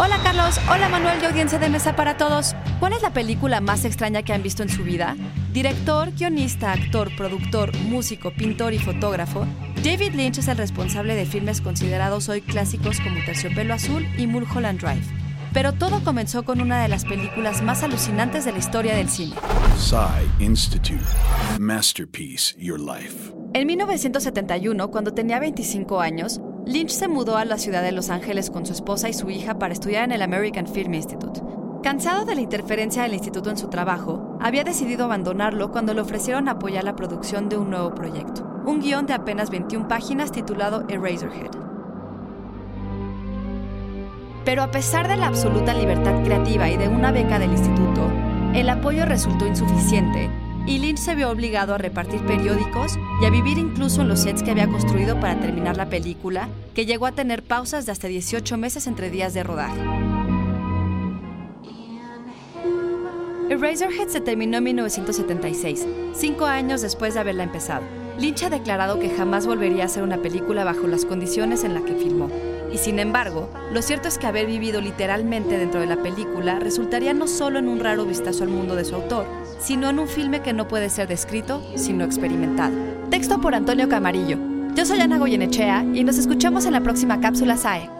Hola Carlos, hola Manuel y audiencia de Mesa para Todos. ¿Cuál es la película más extraña que han visto en su vida? Director, guionista, actor, productor, músico, pintor y fotógrafo, David Lynch es el responsable de filmes considerados hoy clásicos como Terciopelo Azul y Mulholland Drive. Pero todo comenzó con una de las películas más alucinantes de la historia del cine. Psy Institute. Masterpiece Your Life. En 1971, cuando tenía 25 años, Lynch se mudó a la ciudad de Los Ángeles con su esposa y su hija para estudiar en el American Film Institute. Cansado de la interferencia del instituto en su trabajo, había decidido abandonarlo cuando le ofrecieron apoyar la producción de un nuevo proyecto, un guion de apenas 21 páginas titulado Eraserhead. Pero a pesar de la absoluta libertad creativa y de una beca del instituto, el apoyo resultó insuficiente y Lynch se vio obligado a repartir periódicos y a vivir incluso en los sets que había construido para terminar la película, que llegó a tener pausas de hasta 18 meses entre días de rodaje. Eraserhead se terminó en 1976, cinco años después de haberla empezado. Lynch ha declarado que jamás volvería a hacer una película bajo las condiciones en las que filmó. Sin embargo, lo cierto es que haber vivido literalmente dentro de la película resultaría no solo en un raro vistazo al mundo de su autor, sino en un filme que no puede ser descrito, sino experimentado. Texto por Antonio Camarillo. Yo soy Ana Goyenechea y nos escuchamos en la próxima cápsula SAE.